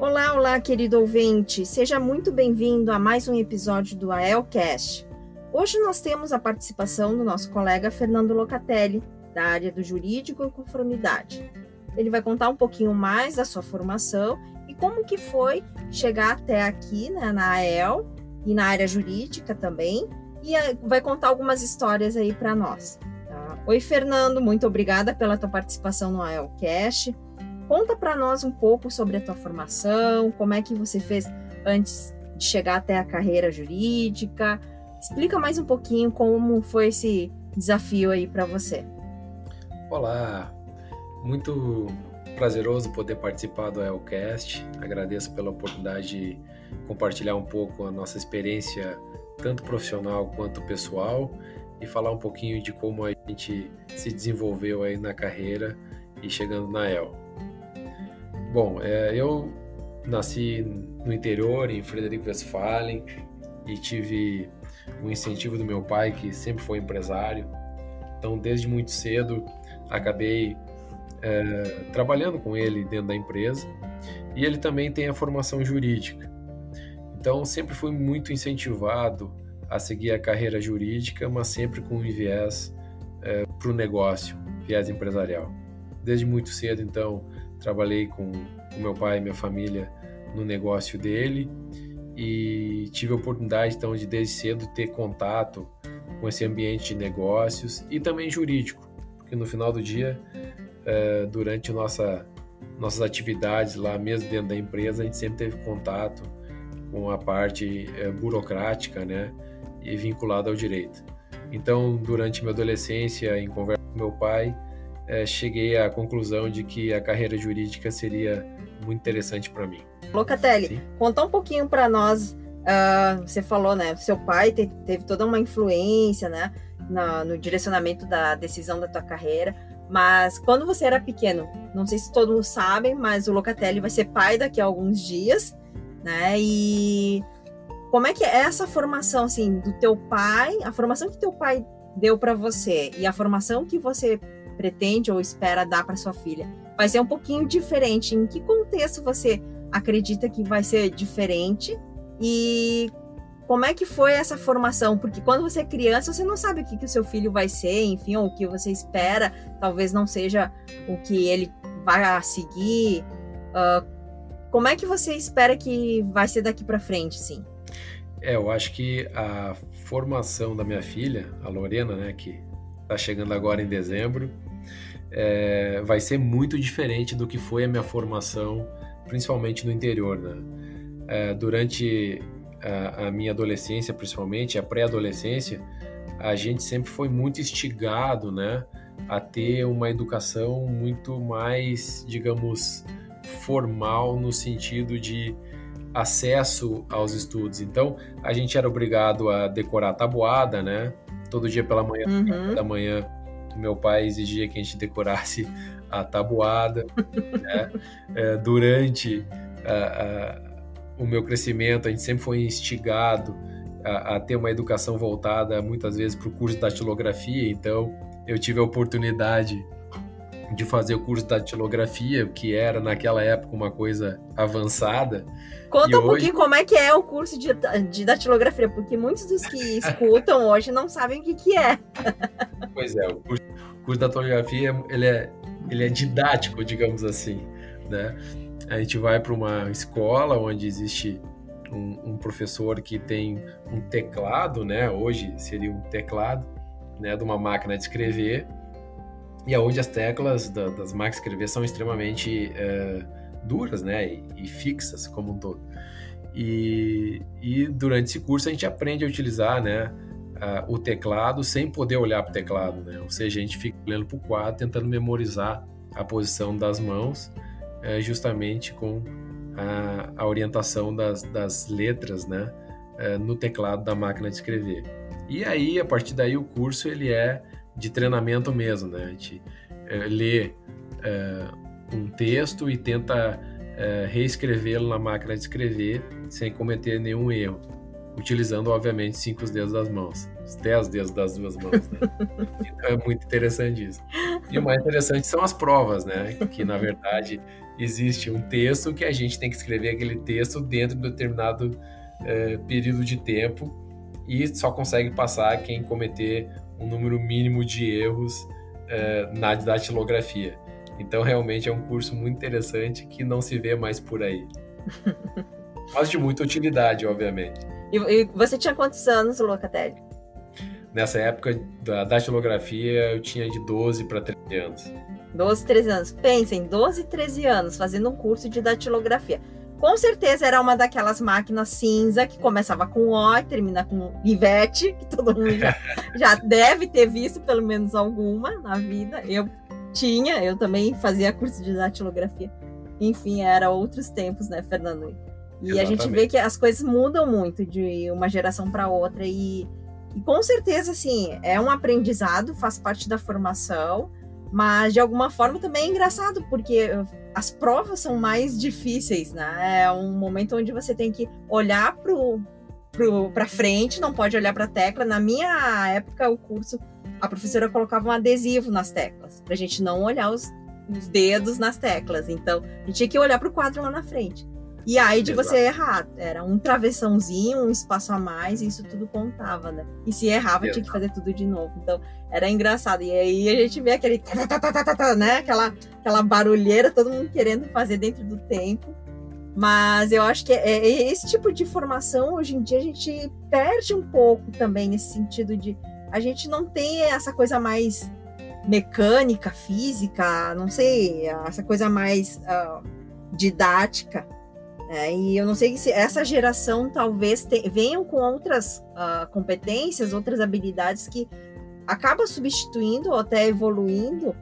Olá, olá, querido ouvinte. Seja muito bem-vindo a mais um episódio do AELcast. Hoje nós temos a participação do nosso colega Fernando Locatelli, da área do jurídico e conformidade. Ele vai contar um pouquinho mais da sua formação e como que foi chegar até aqui né, na AEL e na área jurídica também, e vai contar algumas histórias aí para nós. Tá? Oi, Fernando, muito obrigada pela tua participação no AELcast. Conta para nós um pouco sobre a tua formação, como é que você fez antes de chegar até a carreira jurídica. Explica mais um pouquinho como foi esse desafio aí para você. Olá, muito prazeroso poder participar do Elcast. Agradeço pela oportunidade de compartilhar um pouco a nossa experiência, tanto profissional quanto pessoal, e falar um pouquinho de como a gente se desenvolveu aí na carreira e chegando na El. Bom, é, eu nasci no interior, em Frederico Westphalen, e tive o incentivo do meu pai, que sempre foi empresário. Então, desde muito cedo, acabei é, trabalhando com ele dentro da empresa e ele também tem a formação jurídica. Então sempre fui muito incentivado a seguir a carreira jurídica, mas sempre com um viés é, para o negócio, viés empresarial. Desde muito cedo, então, trabalhei com o meu pai e minha família no negócio dele e tive a oportunidade, então, de desde cedo ter contato com esse ambiente de negócios e também jurídico porque no final do dia, é, durante nossa, nossas atividades lá, mesmo dentro da empresa, a gente sempre teve contato com a parte é, burocrática, né, e vinculada ao direito. Então, durante minha adolescência, em conversa com meu pai, é, cheguei à conclusão de que a carreira jurídica seria muito interessante para mim. Locatelli, Sim? conta um pouquinho para nós. Uh, você falou, né? Seu pai teve, teve toda uma influência, né? na, no direcionamento da decisão da tua carreira. Mas quando você era pequeno, não sei se todos sabem, mas o Locatelli vai ser pai daqui a alguns dias, né? E como é que é essa formação assim do teu pai, a formação que teu pai deu para você e a formação que você pretende ou espera dar para sua filha, vai ser um pouquinho diferente. Em que contexto você acredita que vai ser diferente e como é que foi essa formação? Porque quando você é criança, você não sabe o que, que o seu filho vai ser, enfim, ou o que você espera, talvez não seja o que ele vai seguir. Uh, como é que você espera que vai ser daqui para frente, sim? É, eu acho que a formação da minha filha, a Lorena, né, que está chegando agora em dezembro, é, vai ser muito diferente do que foi a minha formação, principalmente no interior, né? É, durante a, a minha adolescência, principalmente, a pré-adolescência, a gente sempre foi muito instigado, né, a ter uma educação muito mais, digamos, formal no sentido de acesso aos estudos. Então, a gente era obrigado a decorar a tabuada, né? Todo dia pela manhã, uhum. da manhã, meu pai exigia que a gente decorasse a tabuada. né? é, durante a, o meu crescimento, a gente sempre foi instigado a, a ter uma educação voltada muitas vezes para o curso de datilografia, então eu tive a oportunidade de fazer o curso de datilografia, que era naquela época uma coisa avançada. Conta e um hoje... pouquinho como é que é o curso de, de datilografia, porque muitos dos que escutam hoje não sabem o que, que é. Pois é, o curso, o curso de datilografia ele é, ele é didático, digamos assim, né? a gente vai para uma escola onde existe um, um, professor que tem um teclado, né? Hoje seria um teclado, né? De uma máquina de escrever e aonde as teclas da, das máquinas de escrever são extremamente é, duras, né? E, e, fixas como um todo. E, e, durante esse curso a gente aprende a utilizar, né? o teclado sem poder olhar para o teclado, né? Ou seja, a gente fica olhando para o quadro, tentando memorizar a posição das mãos, é, justamente com a, a orientação das, das, letras, né? É, no teclado da máquina de escrever. E aí, a partir daí, o curso ele é de treinamento mesmo, né? A gente é, lê é, um texto e tenta é, reescrevê-lo na máquina de escrever sem cometer nenhum erro utilizando, obviamente, cinco dedos das mãos, os dez dedos das duas mãos. Né? então é muito interessante isso. E o mais interessante são as provas, né? Que na verdade existe um texto que a gente tem que escrever aquele texto dentro de um determinado período de tempo e só consegue passar quem cometer um número mínimo de erros é, na datilografia. Então realmente é um curso muito interessante que não se vê mais por aí. Mas de muita utilidade, obviamente. E, e você tinha quantos anos, Locatelli? Nessa época da datilografia, eu tinha de 12 para 13 anos. 12, 13 anos. Pensem, 12, 13 anos fazendo um curso de datilografia. Com certeza era uma daquelas máquinas cinza que começava com O e termina com Ivete, que todo mundo já, já deve ter visto pelo menos alguma na vida. Eu tinha, eu também fazia curso de datilografia. Enfim, era outros tempos, né, Fernando? E Exatamente. a gente vê que as coisas mudam muito de uma geração para outra e, e, com certeza, assim, é um aprendizado, faz parte da formação, mas de alguma forma também é engraçado, porque as provas são mais difíceis, né? É um momento onde você tem que olhar para frente, não pode olhar para a tecla. Na minha época, o curso, a professora colocava um adesivo nas teclas, para a gente não olhar os, os dedos nas teclas. Então, a gente tinha que olhar para o quadro lá na frente. E aí de Exato. você errar, era um travessãozinho, um espaço a mais, e isso tudo contava, né? E se errava, Exato. tinha que fazer tudo de novo. Então, era engraçado. E aí a gente vê aquele, né? Aquela, aquela barulheira, todo mundo querendo fazer dentro do tempo. Mas eu acho que é, é esse tipo de formação, hoje em dia, a gente perde um pouco também nesse sentido de a gente não tem essa coisa mais mecânica, física, não sei, essa coisa mais uh, didática é, e eu não sei se essa geração talvez te, venham com outras uh, competências, outras habilidades que acaba substituindo ou até evoluindo,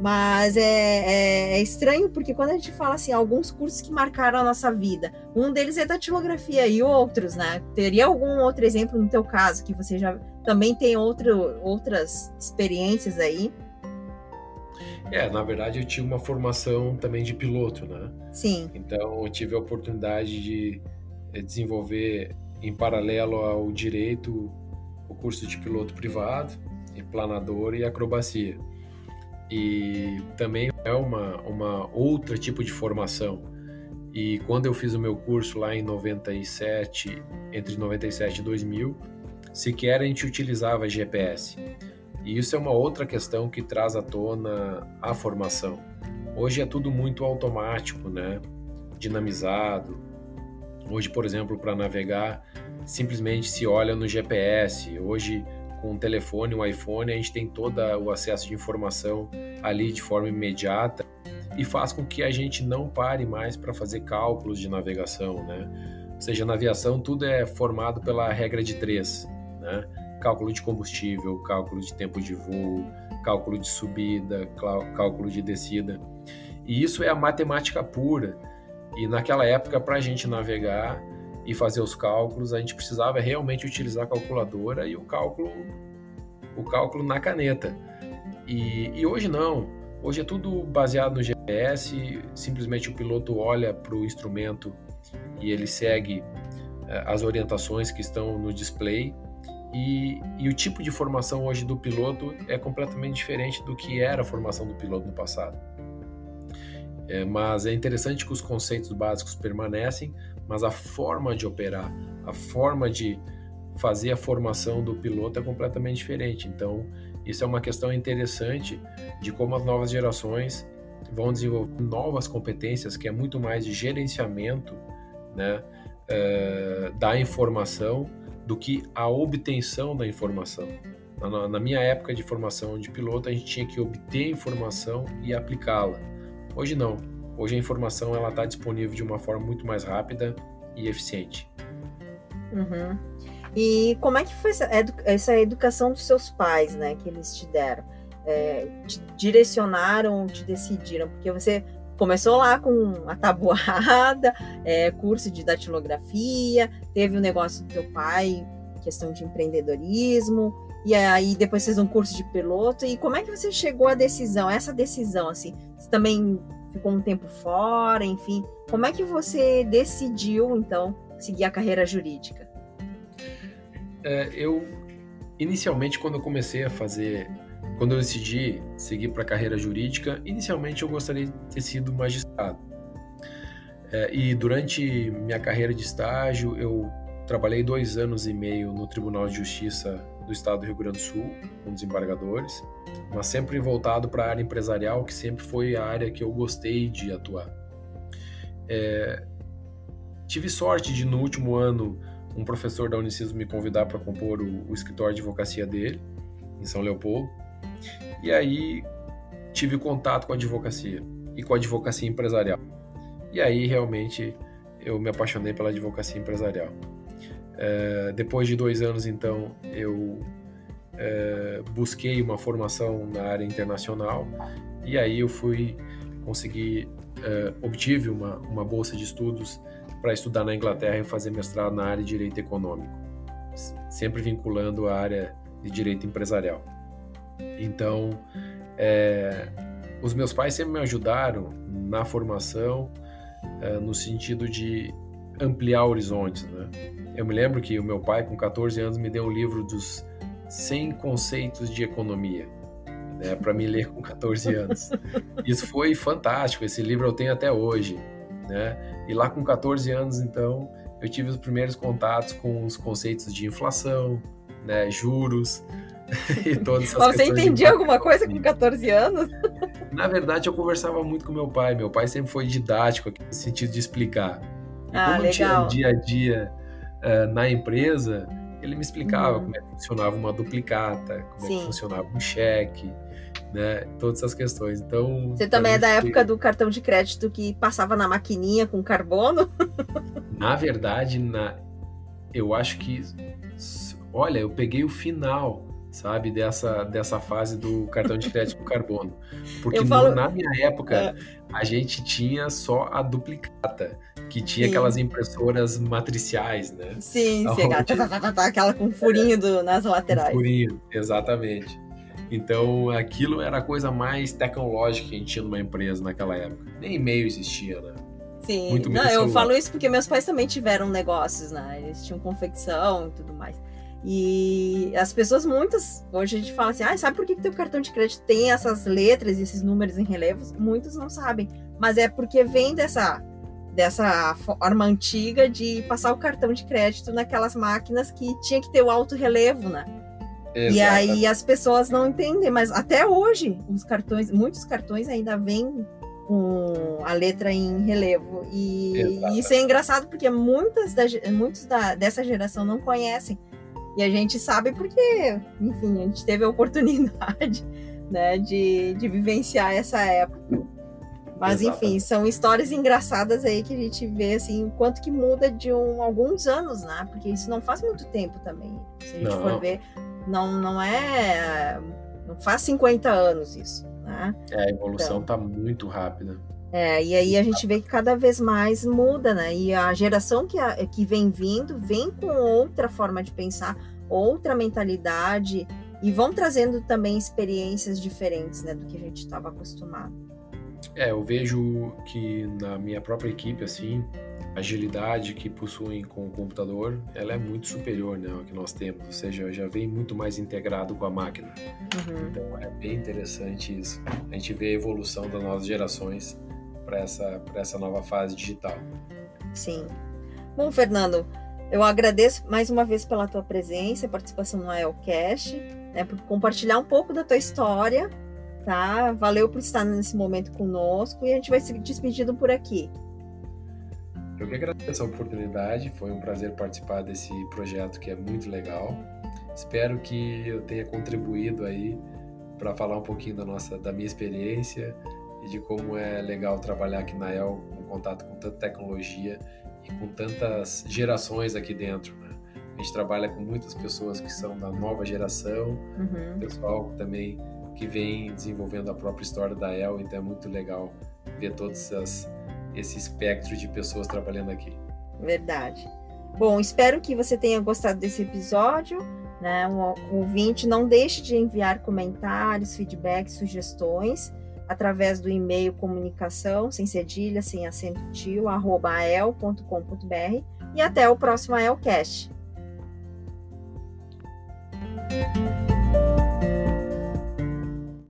mas é, é, é, estranho porque quando a gente fala assim, alguns cursos que marcaram a nossa vida, um deles é datilografia e outros, né? Teria algum outro exemplo no teu caso que você já também tem outro, outras experiências aí? É, na verdade eu tive uma formação também de piloto, né? Sim. Então eu tive a oportunidade de eh, desenvolver em paralelo ao direito o curso de piloto privado, e planador e acrobacia. E também é uma, uma outra tipo de formação. E quando eu fiz o meu curso lá em 97, entre 97 e 2000, sequer a gente utilizava GPS. E isso é uma outra questão que traz à tona a formação. Hoje é tudo muito automático, né? Dinamizado. Hoje, por exemplo, para navegar, simplesmente se olha no GPS. Hoje, com o telefone, o iPhone, a gente tem todo o acesso de informação ali de forma imediata e faz com que a gente não pare mais para fazer cálculos de navegação, né? Ou seja, na aviação tudo é formado pela regra de três, né? cálculo de combustível, cálculo de tempo de voo, cálculo de subida, cálculo de descida. E isso é a matemática pura. E naquela época, para a gente navegar e fazer os cálculos, a gente precisava realmente utilizar a calculadora e o cálculo, o cálculo na caneta. E, e hoje não. Hoje é tudo baseado no GPS. Simplesmente o piloto olha para o instrumento e ele segue eh, as orientações que estão no display e, e, o tipo de formação hoje do piloto é completamente diferente do que era a formação do piloto no passado. É, mas é interessante que os conceitos básicos permanecem, mas a forma de operar, a forma de fazer a formação do piloto é completamente diferente. Então, isso é uma questão interessante de como as novas gerações vão desenvolver novas competências que é muito mais de gerenciamento né, uh, da informação do que a obtenção da informação. Na, na, minha época de formação de piloto, a gente tinha que obter informação e aplicá-la. Hoje não. Hoje a informação ela está disponível de uma forma muito mais rápida e eficiente. Uhum. E como é que foi essa, educação dos seus pais, né, que eles te deram? É, te direcionaram, te decidiram? Porque você começou lá com a tabuada, é, curso de datilografia, teve o um negócio do teu pai, questão de empreendedorismo, e aí depois fez um curso de piloto. E como é que você chegou à decisão, essa decisão, assim? Você também ficou um tempo fora, enfim. Como é que você decidiu, então, seguir a carreira jurídica? É, eu, inicialmente, quando eu comecei a fazer, quando eu decidi seguir para a carreira jurídica, inicialmente eu gostaria de ter sido magistrado. É, e durante minha carreira de estágio, eu trabalhei dois anos e meio no Tribunal de Justiça do Estado do Rio Grande do Sul, com desembargadores, mas sempre voltado para a área empresarial, que sempre foi a área que eu gostei de atuar. É, tive sorte de, no último ano, um professor da Unicis me convidar para compor o, o, escritório de advocacia dele, em São Leopoldo. E aí tive contato com a advocacia e com a advocacia empresarial. E aí realmente eu me apaixonei pela advocacia empresarial. É, depois de dois anos, então, eu é, busquei uma formação na área internacional e aí eu fui conseguir, é, obtive uma, uma bolsa de estudos para estudar na Inglaterra e fazer mestrado na área de direito econômico, sempre vinculando a área de direito empresarial. Então, é, os meus pais sempre me ajudaram na formação, no sentido de ampliar horizontes. Né? Eu me lembro que o meu pai, com 14 anos, me deu um livro dos 100 conceitos de economia. Né, para me ler com 14 anos. Isso foi fantástico, esse livro eu tenho até hoje né? E lá com 14 anos, então, eu tive os primeiros contatos com os conceitos de inflação, né, juros e todas essas Você entendia alguma coisa com 14 anos? Na verdade, eu conversava muito com meu pai. Meu pai sempre foi didático, no sentido de explicar. E ah, como legal. tinha dia a dia uh, na empresa, ele me explicava uhum. como é que funcionava uma duplicata, como Sim. é que funcionava um cheque, né? Todas essas questões. Então. Você também é da época do cartão de crédito que passava na maquininha com carbono? Na verdade, na... eu acho que. Olha, eu peguei o final, sabe, dessa, dessa fase do cartão de crédito com carbono. Porque falo... na minha época, é. a gente tinha só a duplicata, que tinha sim. aquelas impressoras matriciais, né? Sim, sim, aquela com furinho do, nas laterais. Um furinho, exatamente. Então, aquilo era a coisa mais tecnológica que a gente tinha numa empresa naquela época. Nem e-mail existia, né? Sim, Muito não, eu falo isso porque meus pais também tiveram negócios, né? Eles tinham confecção e tudo mais. E as pessoas, muitas, hoje a gente fala assim, ah, sabe por que, que teu cartão de crédito tem essas letras e esses números em relevos? Muitos não sabem, mas é porque vem dessa, dessa forma antiga de passar o cartão de crédito naquelas máquinas que tinha que ter o alto relevo, né? Exato. E aí as pessoas não entendem, mas até hoje os cartões, muitos cartões ainda vêm com a letra em relevo. E, e isso é engraçado porque muitas da, muitos da, dessa geração não conhecem. E a gente sabe porque, enfim, a gente teve a oportunidade né, de, de vivenciar essa época. Mas enfim, são histórias engraçadas aí que a gente vê assim, o quanto que muda de um, alguns anos, né? Porque isso não faz muito tempo também. Se a gente não. for ver, não, não é. Não faz 50 anos isso. Né? É, a evolução está então, muito rápida. É, e aí a gente vê que cada vez mais muda, né? E a geração que, a, que vem vindo vem com outra forma de pensar, outra mentalidade, e vão trazendo também experiências diferentes né, do que a gente estava acostumado. É, eu vejo que na minha própria equipe, assim, agilidade que possuem com o computador, ela é muito superior né, ao que nós temos, ou seja, já vem muito mais integrado com a máquina. Uhum. Então é bem interessante isso. A gente vê a evolução das novas gerações para essa, essa nova fase digital. Sim. Bom, Fernando, eu agradeço mais uma vez pela tua presença participação no IELCast, né, por compartilhar um pouco da tua história tá? Valeu por estar nesse momento conosco e a gente vai se despedindo por aqui. Eu que agradeço a oportunidade, foi um prazer participar desse projeto que é muito legal. Espero que eu tenha contribuído aí para falar um pouquinho da nossa, da minha experiência e de como é legal trabalhar aqui na El com contato com tanta tecnologia e com tantas gerações aqui dentro. Né? A gente trabalha com muitas pessoas que são da nova geração, uhum. pessoal também que vem desenvolvendo a própria história da El, então é muito legal ver todas as esse espectro de pessoas trabalhando aqui. Verdade. Bom, espero que você tenha gostado desse episódio. Né? O ouvinte, não deixe de enviar comentários, feedbacks, sugestões através do e-mail comunicação, sem cedilha, sem acento tio, arroba ael.com.br e até o próximo AELcast.